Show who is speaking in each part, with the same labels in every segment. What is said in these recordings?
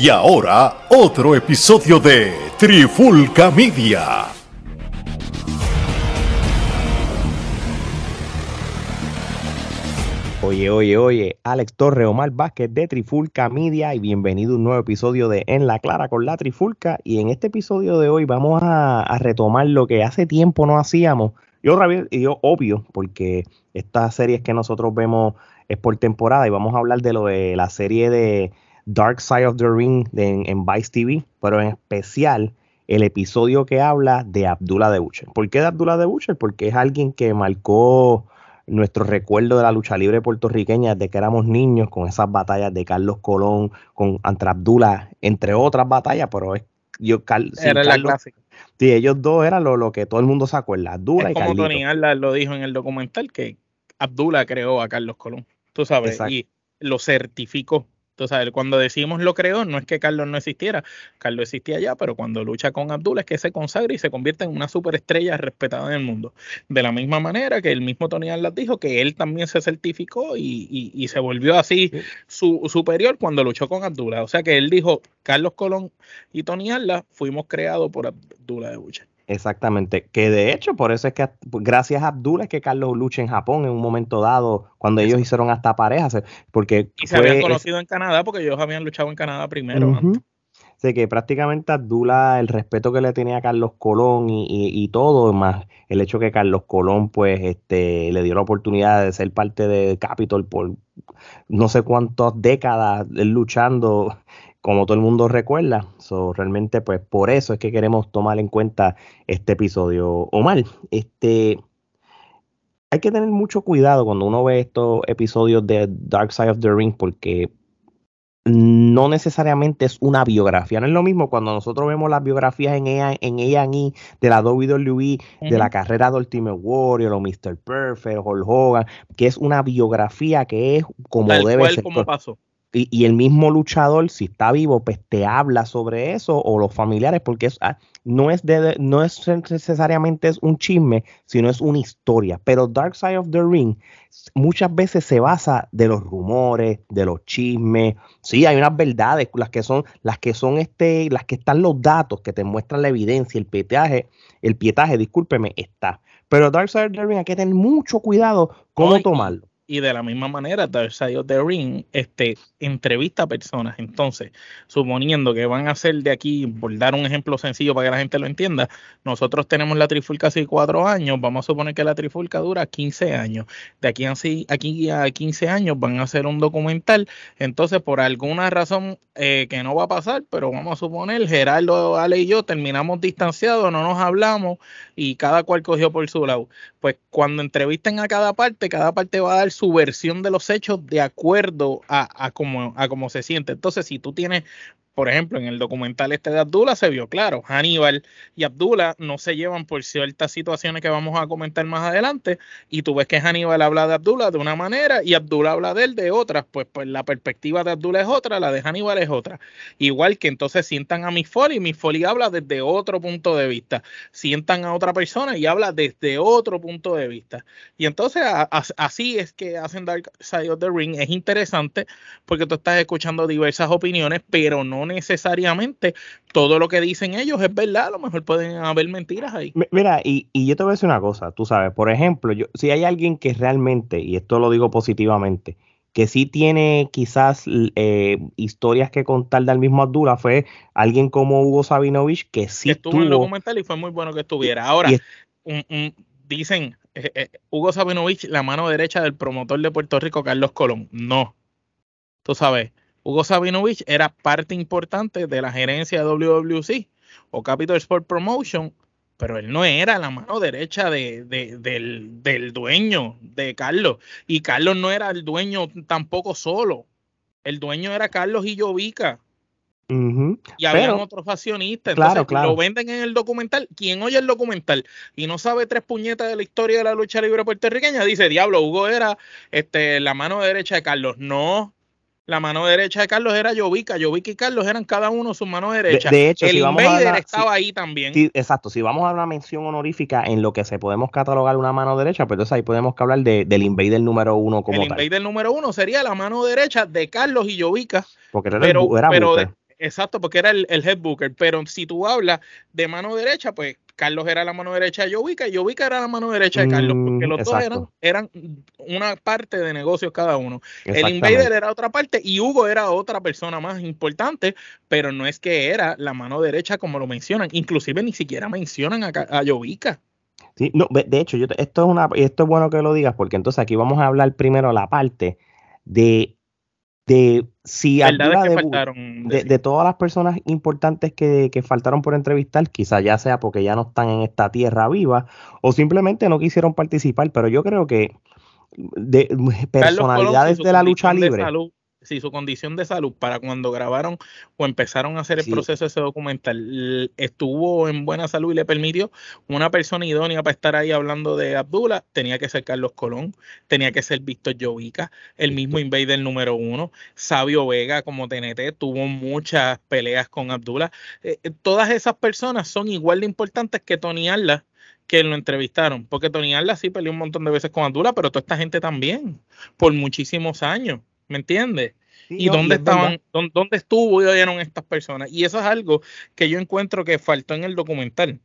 Speaker 1: Y ahora, otro episodio de Trifulca Media.
Speaker 2: Oye, oye, oye, Alex Torre, Omar Vázquez de Trifulca Media y bienvenido a un nuevo episodio de En la Clara con la Trifulca. Y en este episodio de hoy vamos a, retomar lo que hace tiempo no hacíamos. Yo, yo obvio, porque estas series que nosotros vemos es por temporada y vamos a hablar de lo de la serie de Dark Side of the Ring en, Vice TV, pero en especial el episodio que habla de Abdullah de Butcher. ¿Por qué de Abdullah de Butcher? Porque es alguien que marcó nuestro recuerdo de la lucha libre puertorriqueña desde que éramos niños, con esas batallas de Carlos Colón, con Antra Abdullah, entre otras batallas, pero es yo
Speaker 3: Era la clásica.
Speaker 2: Sí, ellos dos eran lo, que todo el mundo se acuerda, Abdullah
Speaker 3: es como Tony Arla lo dijo en el documental, que Abdullah creó a Carlos Colón, tú sabes, y lo certificó entonces, cuando decimos lo creó, no es que Carlos no existiera, Carlos existía ya, pero cuando lucha con Abdul es que se consagra y se convierte en una superestrella respetada en el mundo. De la misma manera que el mismo Tony Atlas dijo que él también se certificó y, se volvió así su, superior cuando luchó con Abdullah. O sea que él dijo, Carlos Colón y Tony Atlas fuimos creados por Abdullah de Bucha.
Speaker 2: Exactamente, que de hecho por eso es que gracias a Abdullah es que Carlos lucha en Japón en un momento dado, cuando ellos hicieron hasta parejas, porque...
Speaker 3: Y se habían conocido en Canadá porque ellos habían luchado en Canadá primero.
Speaker 2: Sé que prácticamente Abdullah, el respeto que le tenía a Carlos Colón y, todo, más el hecho que Carlos Colón pues este, le dio la oportunidad de ser parte de Capitol por no sé cuántas décadas luchando como todo el mundo recuerda. So, realmente, pues por eso es que queremos tomar en cuenta este episodio. Omar, este, hay que tener mucho cuidado cuando uno ve estos episodios de Dark Side of the Ring porque no necesariamente es una biografía. No es lo mismo cuando nosotros vemos las biografías en ella, en ella de la WWE, de la carrera de Ultimate Warrior o Mr. Perfect, Hulk Hogan, que es una biografía que es como debe ser.
Speaker 3: Como pasó
Speaker 2: y, el mismo luchador, si está vivo, pues te habla sobre eso o los familiares, porque ah, no, es de, no es necesariamente es un chisme, sino es una historia. Pero Dark Side of the Ring muchas veces se basa de los rumores, de los chismes. Sí, hay unas verdades, las que son, las que son este, las que están los datos que te muestran la evidencia, el pietaje, el pietaje, discúlpeme, está. Pero Dark Side of the Ring hay que tener mucho cuidado cómo tomarlo
Speaker 3: y de la misma manera, Dark Side of the Ring este, entrevista a personas. Entonces, suponiendo que van a ser de aquí, por dar un ejemplo sencillo para que la gente lo entienda, nosotros tenemos la trifulca hace cuatro años, vamos a suponer que la trifulca dura 15 años. De aquí a, aquí a 15 años van a hacer un documental. Entonces, por alguna razón eh, que no va a pasar, pero vamos a suponer, Gerardo, Ale y yo terminamos distanciados, no nos hablamos y cada cual cogió por su lado. Pues cuando entrevisten a cada parte, cada parte va a dar su versión de los hechos de acuerdo a, a, cómo, a cómo se siente. Entonces, si tú tienes por ejemplo, en el documental este de Abdullah se vio claro, Hannibal y Abdullah no se llevan por ciertas situaciones que vamos a comentar más adelante, y tú ves que Hannibal habla de Abdullah de una manera y Abdullah habla de él de otra, pues, pues la perspectiva de Abdullah es otra, la de Hannibal es otra. Igual que entonces sientan a Miss Foley, Miss Foley habla desde otro punto de vista, sientan a otra persona y habla desde otro punto de vista. Y entonces así es que hacen Dark Side of the Ring, es interesante porque tú estás escuchando diversas opiniones, pero no necesariamente todo lo que dicen ellos es verdad, a lo mejor pueden haber mentiras ahí.
Speaker 2: Mira, y, yo te voy a decir una cosa, tú sabes, por ejemplo, yo, si hay alguien que realmente, y esto lo digo positivamente, que sí tiene quizás eh, historias que contar del mismo Abdullah fue alguien como Hugo Sabinovich que sí
Speaker 3: estuvo en el documental y fue muy bueno que estuviera. Ahora, dicen eh, eh, Hugo Sabinovich la mano derecha del promotor de Puerto Rico Carlos Colón. No. Tú sabes, Hugo Sabinovich era parte importante de la gerencia de WWC o Capital Sport Promotion, pero él no era la mano derecha de, del, dueño de Carlos. Y Carlos no era el dueño tampoco solo. El dueño era Carlos y Jovica. Y había otros accionistas. Entonces, lo venden en el documental. Quien oye el documental y no sabe tres puñetas de la historia de la lucha libre puertorriqueña, dice, diablo, Hugo era este, la mano derecha de Carlos. No, la mano derecha de Carlos era Jovica, Jovica y Carlos eran cada uno su mano derecha.
Speaker 2: De, hecho,
Speaker 3: el
Speaker 2: si
Speaker 3: vamos Invader a estaba ahí también.
Speaker 2: Exacto, si vamos a una mención honorífica en lo que se podemos catalogar una mano derecha, pues entonces ahí podemos hablar de, del Invader número uno como
Speaker 3: el
Speaker 2: tal.
Speaker 3: El Invader número uno sería la mano derecha de Carlos y Jovica.
Speaker 2: Porque era, pero,
Speaker 3: pero exacto, porque era el, el head booker. Pero si tú hablas de mano derecha, pues Carlos era la mano derecha de Jovica y Jovica era la mano derecha de Carlos, porque los dos eran, eran, una parte de negocios cada uno. El Invader era otra parte y Hugo era otra persona más importante, pero no es que era la mano derecha como lo mencionan, inclusive ni siquiera mencionan a, a Jovica.
Speaker 2: Sí, no, de hecho, yo, esto es una, esto es bueno que lo digas, porque entonces aquí vamos a hablar primero la parte de de si de, de, todas las personas importantes que, faltaron por entrevistar, quizá ya sea porque ya no están en esta tierra viva o simplemente no quisieron participar, pero yo creo que de personalidades de la lucha libre
Speaker 3: si su condición de salud para cuando grabaron o empezaron a hacer el proceso de ese documental estuvo en buena salud y le permitió una persona idónea para estar ahí hablando de Abdullah, tenía que ser Carlos Colón, tenía que ser Víctor Jovica, el mismo Invader número uno, Sabio Vega como TNT, tuvo muchas peleas con Abdullah. Eh, eh, todas esas personas son igual de importantes que Tony Arla que lo entrevistaron, porque Tony Arla sí peleó un montón de veces con Abdullah, pero toda esta gente también, por muchísimos años. ¿Me entiendes? ¿Y dónde estaban, dónde, estuvo y eran estas personas? Y eso es algo que yo encuentro que faltó en el documental.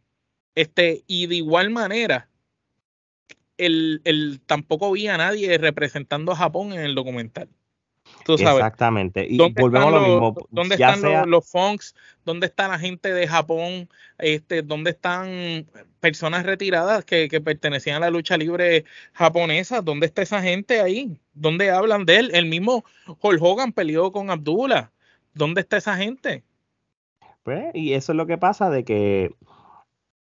Speaker 3: Este, y de igual manera, el, el, tampoco vi a nadie representando a Japón en el documental.
Speaker 2: Exactamente. Y volvemos a lo mismo.
Speaker 3: ¿Dónde están los, los funks? ¿Dónde está la gente de Japón? Este, ¿Dónde están personas retiradas que, pertenecían a la lucha libre japonesa? ¿Dónde está esa gente ahí? ¿Dónde hablan de él? El mismo Hulk Hogan peleó con Abdullah. ¿Dónde está esa gente?
Speaker 2: Pues, y eso es lo que pasa de que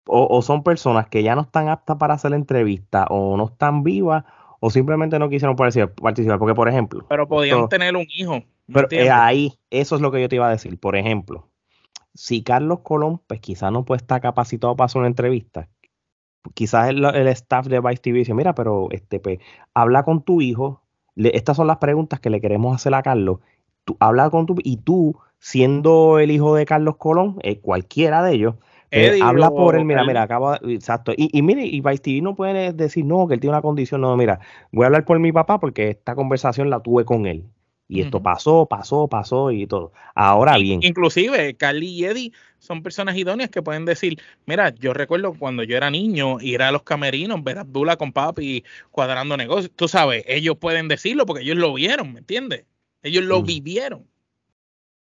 Speaker 2: o, o son personas que ya no están aptas para hacer la entrevista o no están vivas o simplemente no quisieron participar, porque por ejemplo...
Speaker 3: Pero podían tener un hijo.
Speaker 2: Pero eh, ahí, eso es lo que yo te iba a decir. Por ejemplo, si Carlos Colón, pues quizás no puede estar capacitado para hacer una entrevista, quizás el, staff de Vice TV dice, mira, pero este, pues, habla con tu hijo, estas son las preguntas que le queremos hacer a Carlos, tú, habla con tu, y tú, siendo el hijo de Carlos Colón, eh, cualquiera de ellos, habla por él, mira, mira, acaba, exacto. Y, y mire, y Vice TV no puede decir, no, que él tiene una condición, no, mira, voy a hablar por mi papá porque esta conversación la tuve con él. Y esto pasó, pasó, pasó y todo. Ahora bien.
Speaker 3: Inclusive, Carly y Eddie son personas idóneas que pueden decir, mira, yo recuerdo cuando yo era niño ir a los camerinos, ver a Abdullah con papi cuadrando negocios. Tú sabes, ellos pueden decirlo porque ellos lo vieron, ¿me entiendes? Ellos lo vivieron.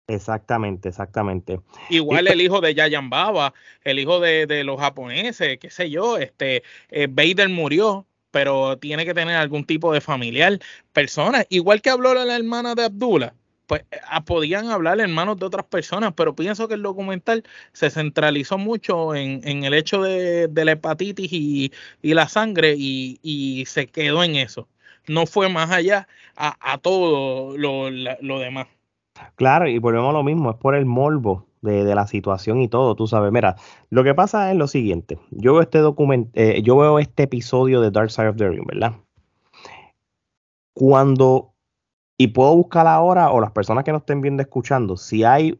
Speaker 2: Exactamente, exactamente.
Speaker 3: Igual el hijo de Yayan Baba, el hijo de, los japoneses, qué sé yo, este, eh, Vader murió, pero tiene que tener algún tipo de familiar, persona, igual que habló la hermana de Abdullah, pues ah, podían hablar hermanos de otras personas, pero pienso que el documental se centralizó mucho en, el hecho de, la hepatitis y, la sangre y, se quedó en eso. No fue más allá a, todo lo demás.
Speaker 2: Claro, y volvemos a lo mismo, es por el morbo de, la situación y todo, tú sabes. Mira, lo que pasa es lo siguiente. Yo veo este documento, eh, yo veo este episodio de Dark Side of the Ring, ¿verdad? Cuando, y puedo buscar ahora, o las personas que nos estén viendo escuchando, si hay,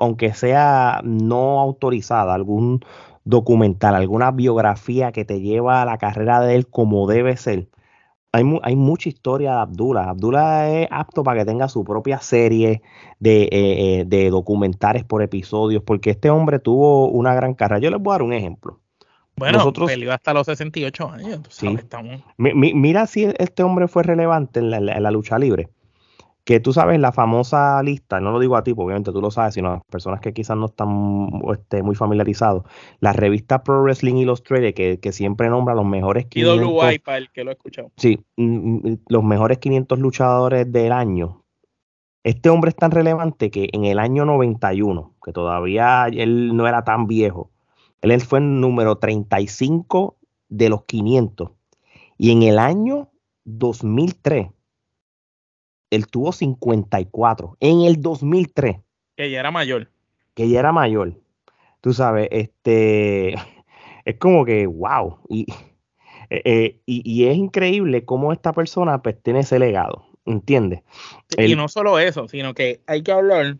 Speaker 2: aunque sea no autorizada, algún documental, alguna biografía que te lleva a la carrera de él como debe ser hay, mucha historia de Abdullah. Abdullah es apto para que tenga su propia serie de, eh, eh, de documentales por episodios, porque este hombre tuvo una gran carrera. Yo les voy a dar un ejemplo.
Speaker 3: Bueno, Nosotros, peleó hasta los 68 años.
Speaker 2: mira si este hombre fue relevante en la lucha libre que tú sabes la famosa lista, no lo digo a ti, porque obviamente tú lo sabes, sino a las personas que quizás no están este, muy familiarizados, la revista Pro Wrestling Illustrated, que, que siempre nombra los mejores
Speaker 3: 500... para el que lo ha escuchado.
Speaker 2: Sí, mm, mm, los mejores 500 luchadores del año. Este hombre es tan relevante que en el año 91, que todavía él no era tan viejo, él fue el número 35 de los 500. Y en el año 2003, él tuvo 54 en el 2003.
Speaker 3: Que ya era mayor.
Speaker 2: Que ya era mayor. Tú sabes, este, es como que, wow. Y, eh, eh, y, es increíble cómo esta persona pues, tiene ese legado, ¿entiendes?
Speaker 3: y no solo eso, sino que hay que hablar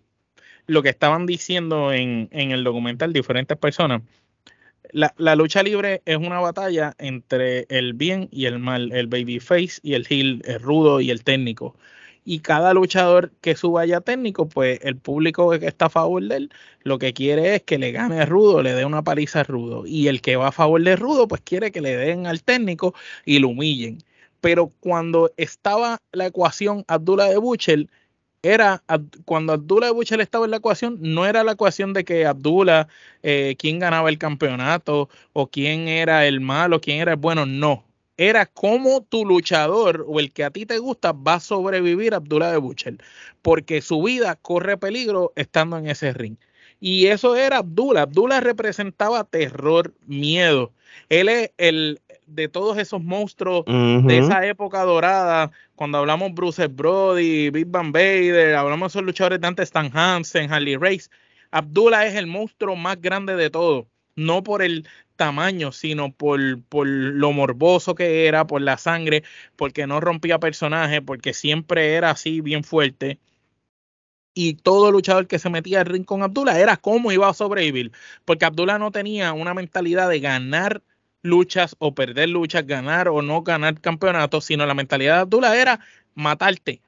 Speaker 3: lo que estaban diciendo en, en el documental diferentes personas. La, la, lucha libre es una batalla entre el bien y el mal, el babyface y el heel, el rudo y el técnico. Y cada luchador que suba ya técnico, pues el público que está a favor de él, lo que quiere es que le gane a Rudo, le dé una paliza a Rudo. Y el que va a favor de Rudo, pues quiere que le den al técnico y lo humillen. Pero cuando estaba la ecuación Abdullah de Buchel, era cuando Abdullah de Buchel estaba en la ecuación, no era la ecuación de que Abdullah, eh, quién ganaba el campeonato o quién era el malo, quién era el bueno, no era cómo tu luchador o el que a ti te gusta va a sobrevivir a Abdullah de Buchel, porque su vida corre peligro estando en ese ring. Y eso era Abdullah. Abdullah representaba terror, miedo. Él es el de todos esos monstruos de esa época dorada, cuando hablamos Bruce Brody, Big Van Vader, hablamos de esos luchadores de antes, Stan Hansen, Harley Race. Abdullah es el monstruo más grande de todos no por el tamaño, sino por, por, lo morboso que era, por la sangre, porque no rompía personaje, porque siempre era así bien fuerte. Y todo luchador que se metía al ring con Abdullah era cómo iba a sobrevivir, porque Abdullah no tenía una mentalidad de ganar luchas o perder luchas, ganar o no ganar campeonatos, sino la mentalidad de Abdullah era matarte,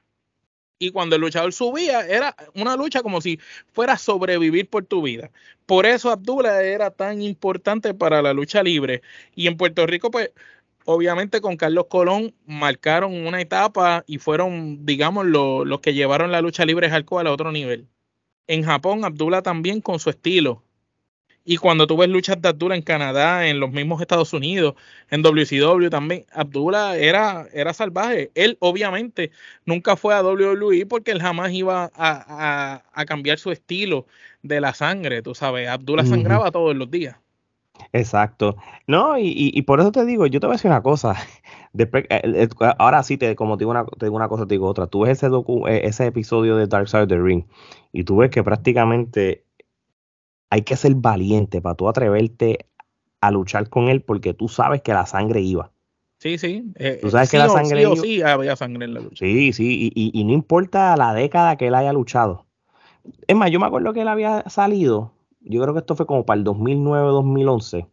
Speaker 3: y cuando el luchador subía, era una lucha como si fuera sobrevivir por tu vida. Por eso Abdullah era tan importante para la lucha libre. Y en Puerto Rico, pues, obviamente con Carlos Colón marcaron una etapa y fueron, digamos, los que llevaron la lucha libre hardcore a otro nivel. En Japón, Abdullah también con su estilo, y cuando tú ves luchas de Abdullah en Canadá, en los mismos Estados Unidos, en WCW también, Abdullah era, era salvaje. Él obviamente nunca fue a WWE porque él jamás iba a, cambiar su estilo de la sangre, tú sabes. Abdullah sangraba todos los días.
Speaker 2: Exacto. No, y, por eso te digo, yo te voy a decir una cosa. Eh, ahora sí, te, como te digo, una, te digo una cosa, te digo otra. Tú ves ese, eh, ese episodio de Dark Side of the Ring y tú ves que prácticamente hay que ser valiente para tú atreverte a luchar con él porque tú sabes que la sangre iba.
Speaker 3: Sí, sí.
Speaker 2: Eh, tú sabes que la sangre
Speaker 3: sí, sí había sangre en la lucha.
Speaker 2: Sí, sí, y, no importa la década que él haya luchado. Es más, yo me acuerdo que él había salido, yo creo que esto fue como para el 2009-2011,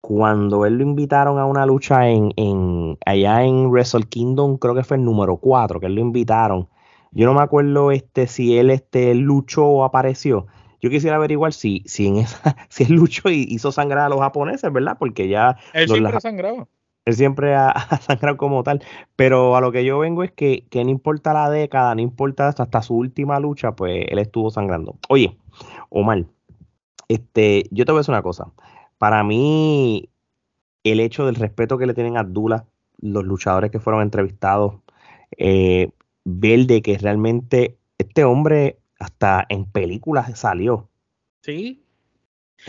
Speaker 2: cuando él lo invitaron a una lucha en, en allá en Wrestle Kingdom, creo que fue el número 4, que él lo invitaron. Yo no me acuerdo este, si él este, luchó o apareció, yo quisiera averiguar si, si, en esa, si él luchó y hizo sangrar a los japoneses, ¿verdad? Porque ya...
Speaker 3: Él siempre ha sangrado.
Speaker 2: Él siempre ha, sangrado como tal. Pero a lo que yo vengo es que, que no importa la década, no importa hasta, hasta su última lucha, pues él estuvo sangrando. Oye, Omar, este, yo te voy a decir una cosa. Para mí, el hecho del respeto que le tienen a Abdullah, los luchadores que fueron entrevistados, eh, ver de que realmente este hombre hasta en películas salió.
Speaker 3: Sí.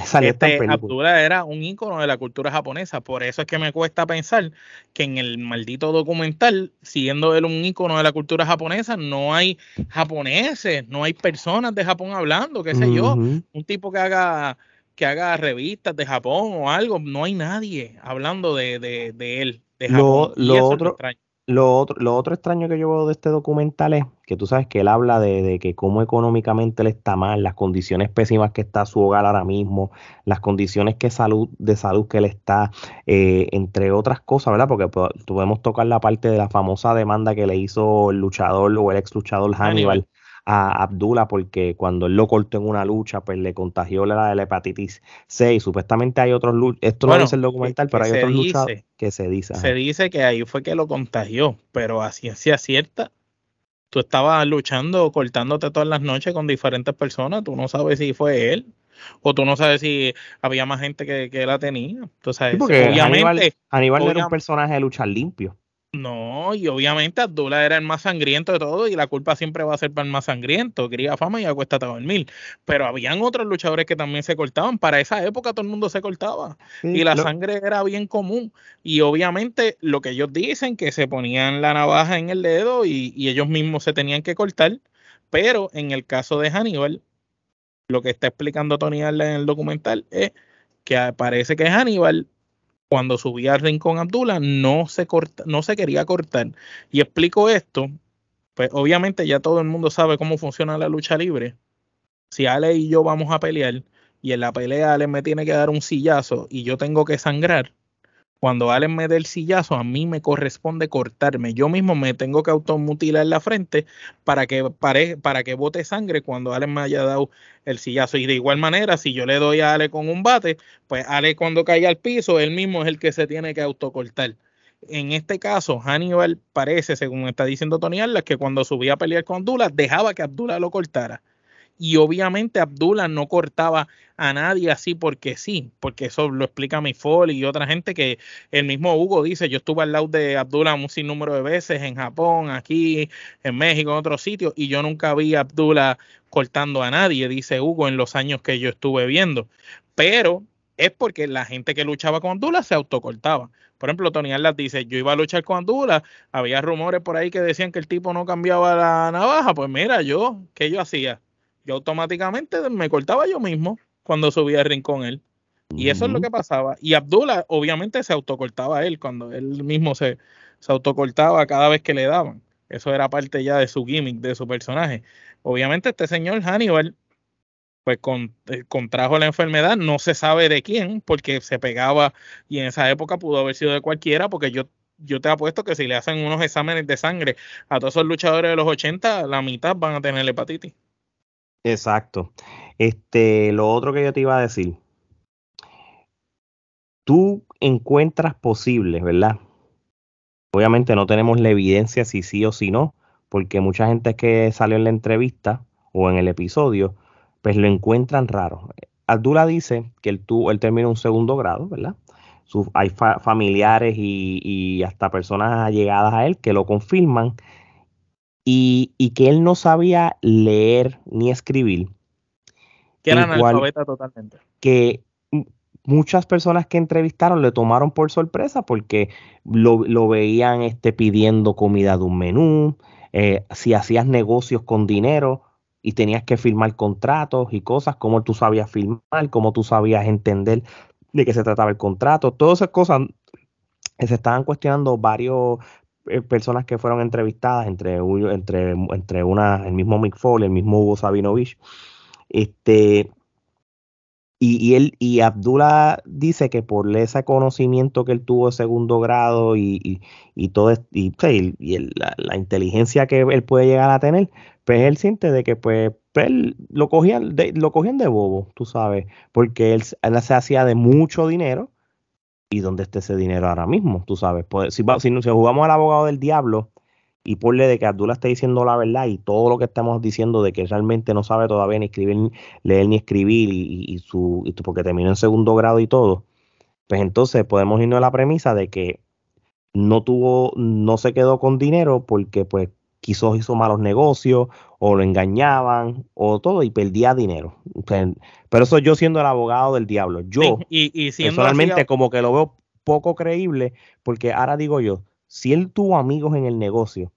Speaker 3: Salió este, Abdullah era un ícono de la cultura japonesa, por eso es que me cuesta pensar que en el maldito documental, siendo él un ícono de la cultura japonesa, no hay japoneses, no hay personas de Japón hablando, qué sé yo, un tipo que haga que haga revistas de Japón o algo, no hay nadie hablando de, de, él, de
Speaker 2: Japón. Lo, otro, lo otro, lo otro extraño que yo veo de este documental es que tú sabes que él habla de, que cómo económicamente le está mal, las condiciones pésimas que está su hogar ahora mismo, las condiciones que salud, de salud que él está, eh, entre otras cosas, ¿verdad? Porque podemos tocar la parte de la famosa demanda que le hizo el luchador o el ex luchador Hannibal a Abdullah porque cuando él lo cortó en una lucha, pues le contagió la, la hepatitis C y supuestamente hay otros esto no es el documental, pero hay otros luchadores que se dice.
Speaker 3: Se dice que ahí fue que lo contagió, pero a ciencia cierta, tú estabas luchando, cortándote todas las noches con diferentes personas, tú no sabes si fue él o tú no sabes si había más gente que, que la tenía. Entonces,
Speaker 2: obviamente, Aníbal, era un personaje de luchar limpio.
Speaker 3: No, y obviamente Abdullah era el más sangriento de todo y la culpa siempre va a ser para el más sangriento. Quería fama y acuesta a dormir. Pero habían otros luchadores que también se cortaban. Para esa época todo el mundo se cortaba. y la sangre era bien común. Y obviamente lo que ellos dicen, que se ponían la navaja en el dedo y, y ellos mismos se tenían que cortar. Pero en el caso de Hannibal, lo que está explicando Tony Arlen en el documental es que parece que Hannibal cuando subía al rincón Abdullah no se, corta, no se quería cortar. Y explico esto, pues obviamente ya todo el mundo sabe cómo funciona la lucha libre. Si Ale y yo vamos a pelear y en la pelea Ale me tiene que dar un sillazo y yo tengo que sangrar, cuando Allen me dé el sillazo, a mí me corresponde cortarme. Yo mismo me tengo que automutilar la frente para que, para que bote sangre cuando Allen me haya dado el sillazo. Y de igual manera, si yo le doy a Ale con un bate, pues Ale cuando caiga al piso, él mismo es el que se tiene que autocortar. En este caso, Hannibal parece, según está diciendo Tony Arlas, que cuando subía a pelear con Abdullah, dejaba que Abdullah lo cortara y obviamente Abdullah no cortaba a nadie así porque sí, porque eso lo explica mi y otra gente que el mismo Hugo dice, yo estuve al lado de Abdullah un sinnúmero de veces en Japón, aquí, en México, en otros sitios, y yo nunca vi a Abdullah cortando a nadie, dice Hugo, en los años que yo estuve viendo. Pero es porque la gente que luchaba con Abdullah se autocortaba. Por ejemplo, Tony Arlas dice, yo iba a luchar con Abdullah, había rumores por ahí que decían que el tipo no cambiaba la navaja, pues mira, yo, ¿qué yo hacía? Yo automáticamente me cortaba yo mismo cuando subía el ring con él. Y eso es lo que pasaba. Y Abdullah obviamente se autocortaba él cuando él mismo se, se autocortaba cada vez que le daban. Eso era parte ya de su gimmick, de su personaje. Obviamente este señor Hannibal pues eh, contrajo la enfermedad, no se sabe de quién, porque se pegaba y en esa época pudo haber sido de cualquiera, porque yo, yo te apuesto que si le hacen unos exámenes de sangre a todos esos luchadores de los 80, la mitad van a tener hepatitis.
Speaker 2: Exacto. Este, lo otro que yo te iba a decir. Tú encuentras posible, ¿verdad? Obviamente no tenemos la evidencia si sí o si no, porque mucha gente que salió en la entrevista o en el episodio, pues lo encuentran raro. Abdullah dice que él, tuvo, él terminó un segundo grado, ¿verdad? hay familiares y, y, hasta personas allegadas a él que lo confirman y, que él no sabía leer ni escribir.
Speaker 3: Que era analfabeta totalmente.
Speaker 2: Que muchas personas que entrevistaron le tomaron por sorpresa porque lo, veían este, pidiendo comida de un menú, eh, si hacías negocios con dinero y tenías que firmar contratos y cosas, como tú sabías firmar, cómo tú sabías entender de qué se trataba el contrato, todas esas cosas se estaban cuestionando varios eh, personas que fueron entrevistadas, entre, entre, entre una, el mismo Mick Foley, el mismo Hugo Sabinovich, este, y, él, y Abdullah dice que por ese conocimiento que él tuvo de segundo grado y, y, todo y, y la, inteligencia que él puede llegar a tener, pues él siente de que pues, pues él lo cogían de, lo cogían de bobo, tú sabes, porque él, él se hacía de mucho dinero y dónde está ese dinero ahora mismo, tú sabes. Pues, si, si, si, jugamos al abogado del diablo y ponle de que Abdullah está diciendo la verdad y todo lo que estamos diciendo de que realmente no sabe todavía ni escribir, leer ni escribir y, su, y porque terminó en segundo grado y todo, pues entonces podemos irnos a la premisa de que no tuvo, no se quedó con dinero porque pues quizás hizo malos negocios o lo engañaban o todo y perdía dinero. Pero eso yo siendo el abogado del diablo. Yo y, personalmente como que lo veo poco creíble porque ahora digo yo, si él tuvo amigos en el negocio,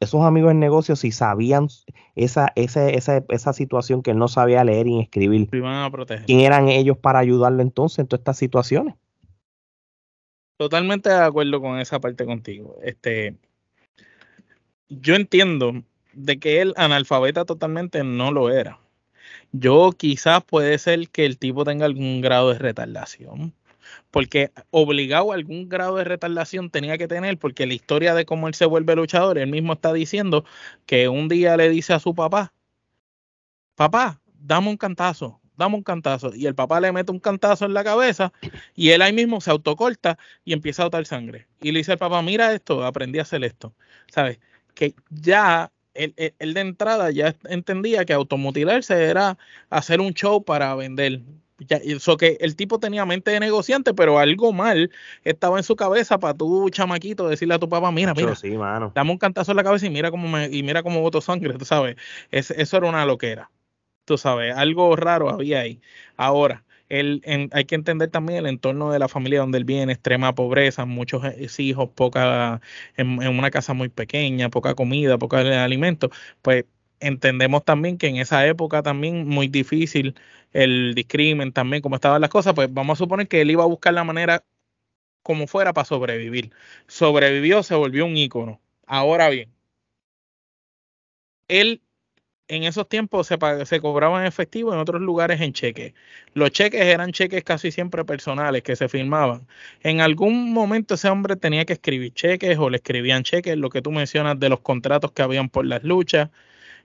Speaker 2: esos amigos en el negocio si sabían esa, esa, esa, esa situación que él no sabía leer y escribir, ¿quién eran ellos para ayudarlo entonces en todas estas situaciones?
Speaker 3: Totalmente de acuerdo con esa parte contigo. Este, yo entiendo de que él analfabeta totalmente no lo era. Yo quizás puede ser que el tipo tenga algún grado de retardación, porque obligado a algún grado de retardación tenía que tener, porque la historia de cómo él se vuelve luchador, él mismo está diciendo que un día le dice a su papá, papá, dame un cantazo, dame un cantazo, y el papá le mete un cantazo en la cabeza y él ahí mismo se autocorta y empieza a botar sangre. Y le dice al papá, mira esto, aprendí a hacer esto, ¿sabes? que ya él, de entrada ya entendía que automutilarse era hacer un show para vender. eso que el tipo tenía mente de negociante, pero algo mal estaba en su cabeza para tu chamaquito decirle a tu papá, mira, mira, dame un cantazo en la cabeza y mira cómo me, y mira cómo voto sangre, tú sabes. eso era una loquera. Tú sabes, algo raro había ahí. Ahora, hay que entender también el entorno de la familia donde él viene, extrema pobreza, muchos eh, hijos, poca, en, una casa muy pequeña, poca comida, poca alimento, pues entendemos también que en esa época también muy difícil el discrimen también, como estaban las cosas, pues vamos a suponer que él iba a buscar la manera como fuera para sobrevivir. Sobrevivió, se volvió un ícono. Ahora bien, él en esos tiempos se, se cobraban en efectivo, en otros lugares en cheques. Los cheques eran cheques casi siempre personales que se firmaban. En algún momento ese hombre tenía que escribir cheques o le escribían cheques, lo que tú mencionas de los contratos que habían por las luchas.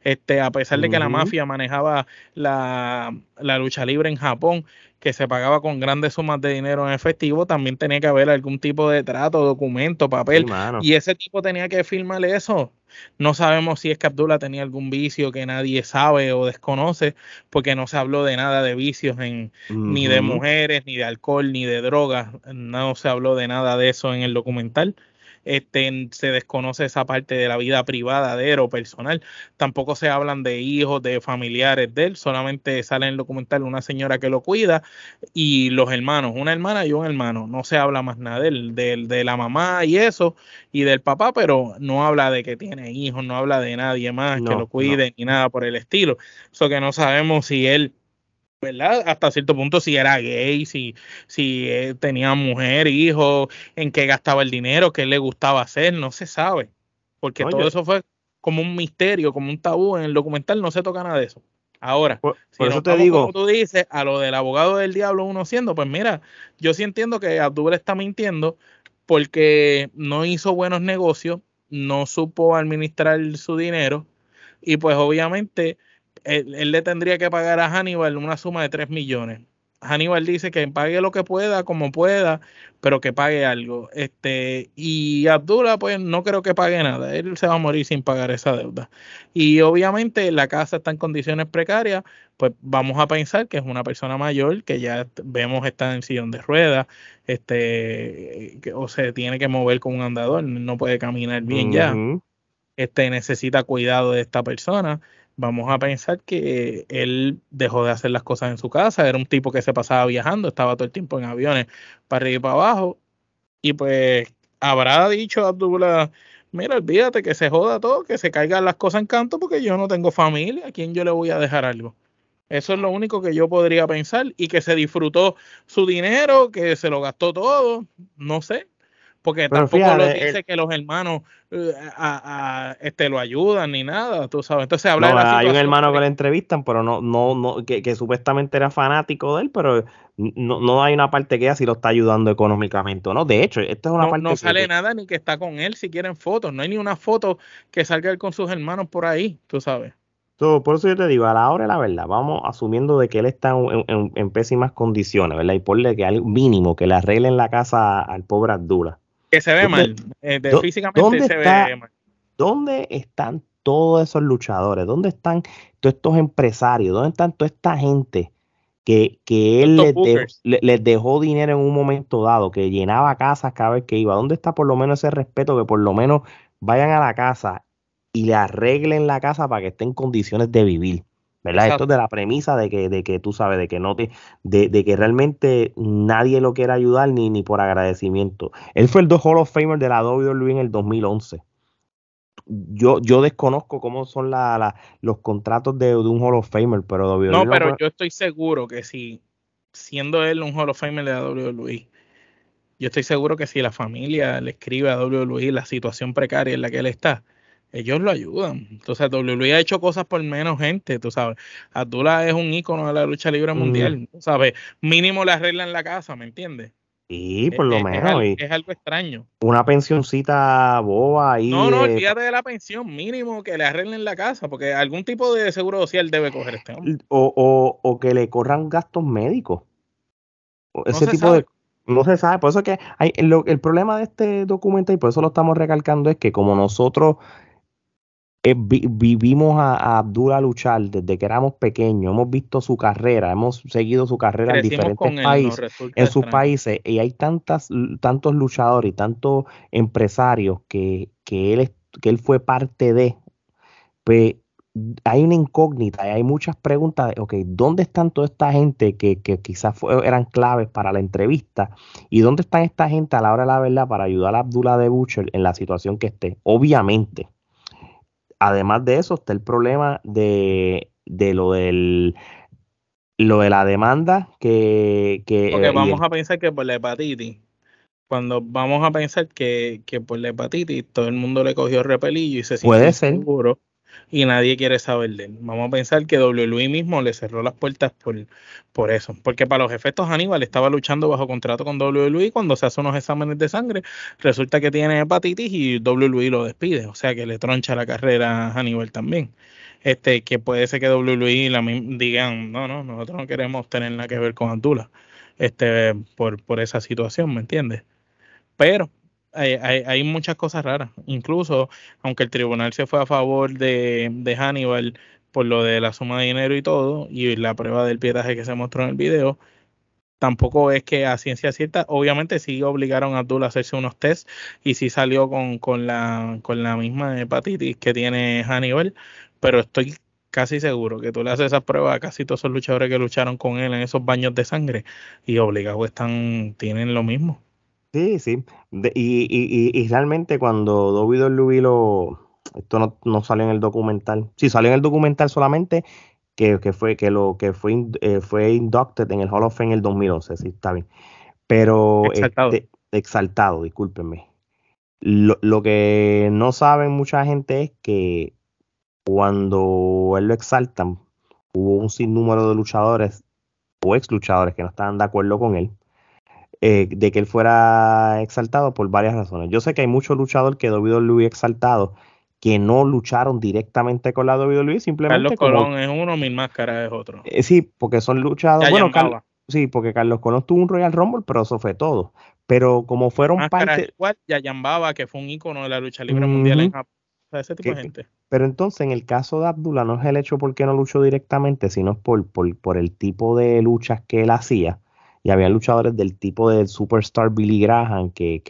Speaker 3: Este, a pesar de que la mafia manejaba la, la, lucha libre en Japón, que se pagaba con grandes sumas de dinero en efectivo, también tenía que haber algún tipo de trato, documento, papel. y ese tipo tenía que firmar eso. No sabemos si es que Abdullah tenía algún vicio que nadie sabe o desconoce, porque no se habló de nada de vicios en, ni de mujeres, ni de alcohol, ni de drogas. No se habló de nada de eso en el documental este, se desconoce esa parte de la vida privada de él o personal. Tampoco se hablan de hijos, de familiares de él, solamente sale en el documental una señora que lo cuida y los hermanos, una hermana y un hermano. No se habla más nada de él, de, la mamá y eso, y del papá, pero no habla de que tiene hijos, no habla de nadie más que lo cuide ni nada por el estilo. Eso que no sabemos si él ¿verdad? Hasta cierto punto si era gay, si, si eh, tenía mujer, hijo, en qué gastaba el dinero, qué le gustaba hacer, no se sabe. Porque todo eso fue como un misterio, como un tabú. En el documental no se toca nada de eso. Ahora,
Speaker 2: por, eso te digo.
Speaker 3: Como tú dices, a lo del abogado del diablo uno siendo, pues mira, yo sí entiendo que Abdul está mintiendo porque no hizo buenos negocios, no supo administrar su dinero y pues obviamente él, le tendría que pagar a Hannibal una suma de 3 millones. Hannibal dice que pague lo que pueda, como pueda, pero que pague algo. Este, y Abdullah, pues no creo que pague nada. Él se va a morir sin pagar esa deuda. Y obviamente la casa está en condiciones precarias, pues vamos a pensar que es una persona mayor que ya vemos está en sillón de ruedas, este, o se tiene que mover con un andador, no puede caminar bien ya. Este necesita cuidado de esta persona vamos a pensar que él dejó de hacer las cosas en su casa, era un tipo que se pasaba viajando, estaba todo el tiempo en aviones para arriba y para abajo, y pues habrá dicho Abdullah, mira, olvídate que se joda todo, que se caigan las cosas en canto porque yo no tengo familia, ¿a quién yo le voy a dejar algo? Eso es lo único que yo podría pensar y que se disfrutó su dinero, que se lo gastó todo, no sé, porque tampoco lo dice que los hermanos eh, a, este, lo ayudan ni nada, tú sabes. Entonces habla
Speaker 2: de Hay un hermano que le entrevistan, pero no, no, no, que, supuestamente era fanático de él, pero no, no hay una parte que así lo está ayudando económicamente, ¿no? De hecho, esta es una parte.
Speaker 3: No sale nada ni que está con él si quieren fotos, no hay ni una foto que salga él con sus hermanos por ahí, tú sabes.
Speaker 2: por eso yo te digo, a la hora de la verdad, vamos asumiendo de que él está en, pésimas condiciones, ¿verdad? Y ponle que al mínimo que le arreglen la casa al pobre Abdullah
Speaker 3: que se ve mal. Eh, físicamente se ve mal.
Speaker 2: ¿Dónde están todos esos luchadores? ¿Dónde están todos estos empresarios? ¿Dónde están toda esta gente que, que él les, dejó dinero en un momento dado, que llenaba casas cada vez que iba? ¿Dónde está por lo menos ese respeto que por lo menos vayan a la casa y le arreglen la casa para que esté en condiciones de vivir? ¿Verdad? Esto es de la premisa de que, de que tú sabes, de que no te, de, que realmente nadie lo quiere ayudar ni, ni por agradecimiento. Él fue el dos Hall of Famer de la WWE en el 2011. Yo, yo desconozco cómo son la, los contratos de, un Hall of Famer, pero
Speaker 3: WWE No, pero yo estoy seguro que si, siendo él un Hall of Famer de la WWE, yo estoy seguro que si la familia le escribe a WWE la situación precaria en la que él está, ellos lo ayudan. Entonces, WWE ha hecho cosas por menos gente, tú sabes. Abdullah es un ícono de la lucha libre mundial, sabes. Mínimo le arreglan la casa, ¿me entiendes?
Speaker 2: Sí, por lo menos.
Speaker 3: Es, algo extraño.
Speaker 2: Una pensioncita boba ahí.
Speaker 3: No, no, olvídate de la pensión, mínimo que le arreglen la casa, porque algún tipo de seguro social debe coger este hombre.
Speaker 2: O, o, o que le corran gastos médicos. ese tipo de no se sabe, por eso que hay, el problema de este documento, y por eso lo estamos recalcando, es que como nosotros eh, vivimos a, Abdullah luchar desde que éramos pequeños, hemos visto su carrera, hemos seguido su carrera en diferentes países, en sus países, y hay tantas, tantos luchadores y tantos empresarios que, que, él, que él fue parte de, pues hay una incógnita y hay muchas preguntas de, ok, ¿dónde están toda esta gente que, que quizás eran claves para la entrevista? ¿Y dónde están esta gente a la hora de la verdad para ayudar a Abdullah de Butcher en la situación que esté? Obviamente, además de eso está el problema de, lo del lo de la demanda que, que
Speaker 3: porque eh, vamos a pensar que por la hepatitis cuando vamos a pensar que, que por la hepatitis todo el mundo le cogió repelillo y se
Speaker 2: puede ser.
Speaker 3: seguro y nadie quiere saber de él. Vamos a pensar que WWE mismo le cerró las puertas por, por eso, porque para los efectos Hannibal estaba luchando bajo contrato con WWE cuando se hace unos exámenes de sangre, resulta que tiene hepatitis y WWE lo despide, o sea que le troncha la carrera a Hannibal también. Este, que puede ser que WWE la, digan, no, no, nosotros no queremos tener nada que ver con Abdullah, este, por, por esa situación, ¿me entiendes? Pero hay, muchas cosas raras. Incluso, aunque el tribunal se fue a favor de, Hannibal por lo de la suma de dinero y todo, y la prueba del pietaje que se mostró en el video, tampoco es que a ciencia cierta, obviamente sí obligaron a Abdul a hacerse unos tests y sí salió con, con, la, con la misma hepatitis que tiene Hannibal, pero estoy casi seguro que tú le haces esas pruebas a casi todos esos luchadores que lucharon con él en esos baños de sangre y obligados están, tienen lo mismo.
Speaker 2: Sí, sí. y, y, realmente cuando WWE lo... Esto no, no, salió en el documental. Sí, salió en el documental solamente que, que fue que lo que fue eh, fue inducted en el Hall of Fame en el 2011, sí, está bien. Pero exaltado, este, exaltado discúlpenme. Lo, lo, que no saben mucha gente es que cuando él lo exaltan, hubo un sinnúmero de luchadores o ex luchadores que no estaban de acuerdo con él eh, de que él fuera exaltado por varias razones. Yo sé que hay muchos luchadores que WWE exaltado que no lucharon directamente con la WWE, simplemente.
Speaker 3: Carlos Colón es uno, Mil Máscaras es otro.
Speaker 2: Eh, sí, porque son luchadores. Bueno, sí, porque Carlos Colón tuvo un Royal Rumble, pero eso fue todo. Pero como fueron parte.
Speaker 3: Igual, Yayan Baba, que fue un ícono de la lucha libre mundial en Japón. ese tipo de gente.
Speaker 2: Pero entonces, en el caso de Abdullah, no es el hecho porque no luchó directamente, sino por, por, por el tipo de luchas que él hacía y había luchadores del tipo del superstar Billy Graham, que,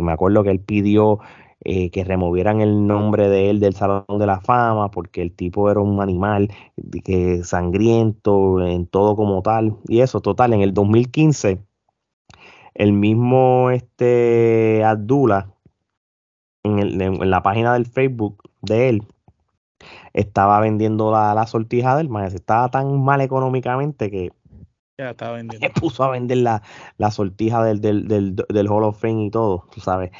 Speaker 2: me acuerdo que él pidió eh, que removieran el nombre de él del Salón de la Fama, porque el tipo era un animal que sangriento en todo como tal. Y eso, total, en el 2015, el mismo este Abdullah, en, la página del Facebook de él, estaba vendiendo la, la sortija del maestro. Estaba tan mal económicamente que
Speaker 3: ya estaba vendiendo.
Speaker 2: puso a vender la, la sortija del, del, del, del, Hall of Fame y todo, tú sabes.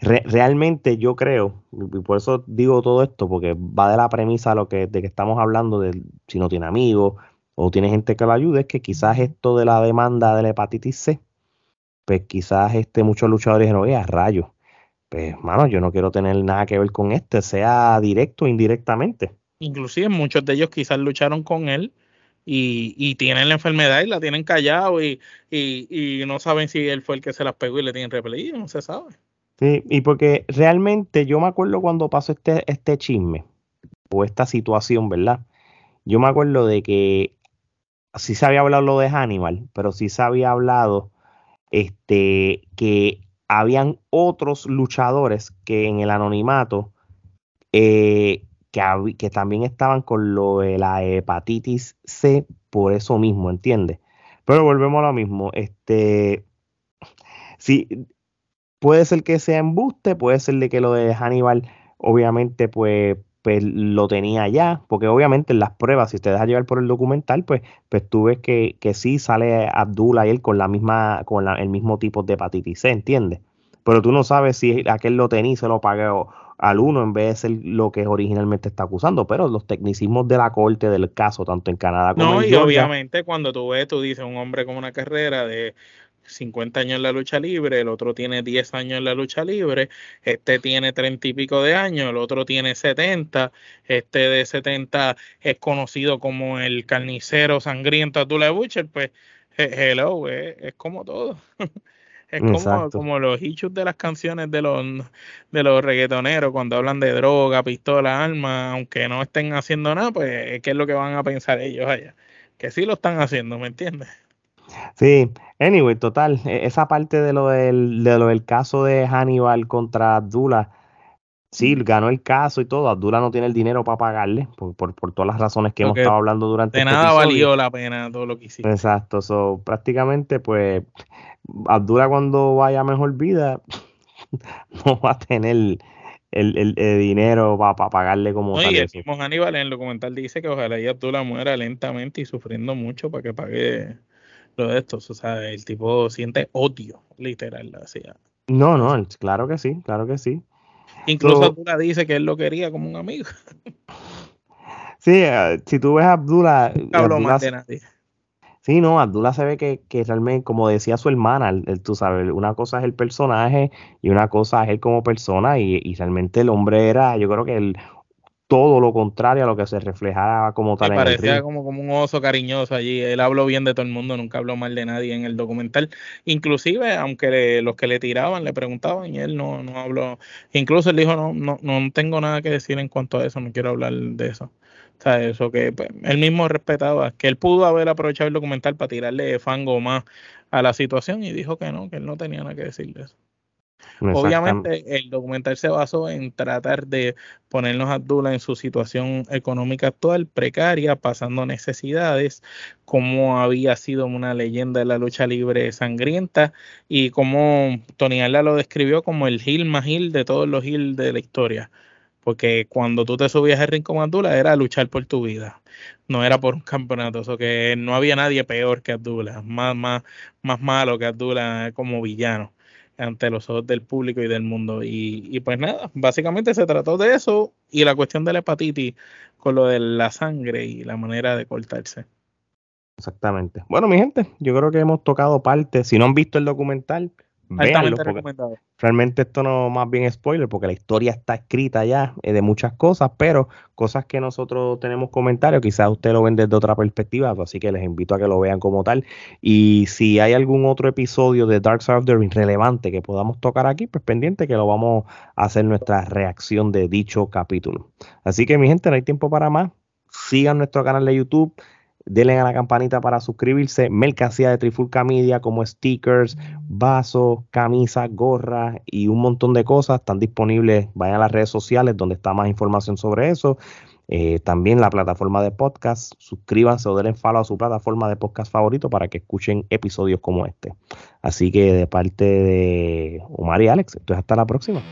Speaker 2: realmente yo creo, y por eso digo todo esto, porque va de la premisa lo que, de que estamos hablando de si no tiene amigos o tiene gente que lo ayude, es que quizás esto de la demanda de la hepatitis C, pues quizás este, muchos luchadores dijeron, oye, a rayo, pues mano, yo no quiero tener nada que ver con este, sea directo o indirectamente.
Speaker 3: Inclusive muchos de ellos quizás lucharon con él y, tienen la enfermedad y la tienen callado y, y, no saben si él fue el que se las pegó y le tienen repelido, no se sabe.
Speaker 2: Sí, y porque realmente yo me acuerdo cuando pasó este, este chisme o esta situación, ¿verdad? Yo me acuerdo de que sí se había hablado lo de Hannibal, pero sí se había hablado este, que habían otros luchadores que en el anonimato eh, que, también estaban con lo de la hepatitis C por eso mismo, ¿entiendes? Pero volvemos a lo mismo. Este, sí, puede ser que sea embuste, puede ser de que lo de Hannibal, obviamente, pues, pues lo tenía ya, porque obviamente en las pruebas, si te dejas llevar por el documental, pues, pues tú ves que, que sí sale Abdullah y él con la misma, con el mismo tipo de hepatitis C, ¿entiendes? Pero tú no sabes si aquel lo tenía y se lo pagó al uno en vez de ser lo que originalmente está acusando, pero los tecnicismos de la corte del caso, tanto en Canadá como
Speaker 3: no,
Speaker 2: en
Speaker 3: y obviamente cuando tú ves, tú dices un hombre con una carrera de 50 años en la lucha libre, el otro tiene 10 años en la lucha libre, este tiene 30 y pico de años, el otro tiene 70, este de 70 es conocido como el carnicero sangriento Abdullah Butcher, pues hello, es como todo. Es como, como los issues de las canciones de los, de los reggaetoneros cuando hablan de droga, pistola, arma, aunque no estén haciendo nada, pues ¿qué es lo que van a pensar ellos allá? Que sí lo están haciendo, ¿me entiendes?
Speaker 2: Sí, anyway, total, e, esa parte de lo del, de lo del caso de Hannibal contra Abdullah, sí, ganó el caso y todo, Abdullah no tiene el dinero para pagarle, por, por, todas las razones que hemos estado hablando durante
Speaker 3: De este nada valió la pena todo lo que hiciste.
Speaker 2: Exacto, so, prácticamente pues Abdullah cuando vaya a mejor vida no va a tener el, dinero para pagarle como
Speaker 3: tal. Y el mismo Hannibal en el documental dice que ojalá y Abdullah muera lentamente y sufriendo mucho para que pague lo de estos. O sea, el tipo siente odio, literal.
Speaker 2: No, no, claro que sí, claro que sí.
Speaker 3: Incluso Abdullah dice que él lo quería como un amigo.
Speaker 2: Sí, eh, si tú ves a Abdullah.
Speaker 3: Más de nadie.
Speaker 2: Sí, no, Abdullah se ve que, que realmente, como decía su hermana, tú sabes, una cosa es el personaje y una cosa es él como persona y, y realmente el hombre era, yo creo que el, todo lo contrario a lo que se reflejaba como tal.
Speaker 3: en parecía el como, como un oso cariñoso allí. Él habló bien de todo el mundo, nunca habló mal de nadie en el documental. Inclusive, aunque los que le tiraban le preguntaban y él no, no habló. Incluso él dijo, no, no, no tengo nada que decir en cuanto a eso, no quiero hablar de eso. O sea, eso que pues, él mismo respetaba, que él pudo haber aprovechado el documental para tirarle fango más a la situación y dijo que no, que él no tenía nada que decir de eso. Obviamente el documental se basó en tratar de ponernos a Abdullah en su situación económica actual, precaria, pasando necesidades, cómo había sido una leyenda de la lucha libre sangrienta y cómo Tony Alda lo describió como el Gil más Gil de todos los Gil de la historia. Porque cuando tú te subías al rincón Abdullah era luchar por tu vida, no era por un campeonato, eso que no había nadie peor que Abdullah, más, más, más malo que Abdullah como villano ante los ojos del público y del mundo. Y, pues nada, básicamente se trató de eso y la cuestión de la hepatitis con lo de la sangre y la manera de cortarse.
Speaker 2: Exactamente. Bueno, mi gente, yo creo que hemos tocado parte. Si no han visto el documental, realmente esto no más bien spoiler, porque la historia está escrita ya eh, de muchas cosas, pero cosas que nosotros tenemos comentarios, quizás usted lo ven desde otra perspectiva, así que les invito a que lo vean como tal. Y si hay algún otro episodio de Dark Side of the Ring relevante que podamos tocar aquí, pues pendiente que lo vamos a hacer nuestra reacción de dicho capítulo. Así que mi gente, no hay tiempo para más. Sigan nuestro canal de YouTube denle a la campanita para suscribirse. Mercancía de Trifulca Media como stickers, vasos, camisas, gorras y un montón de cosas están disponibles. Vayan a las redes sociales donde está más información sobre eso. Eh, también la plataforma de podcast. Suscríbanse o denle follow a su plataforma de podcast favorito para que escuchen episodios como este. Así que de parte de Omar y Alex, entonces hasta la próxima.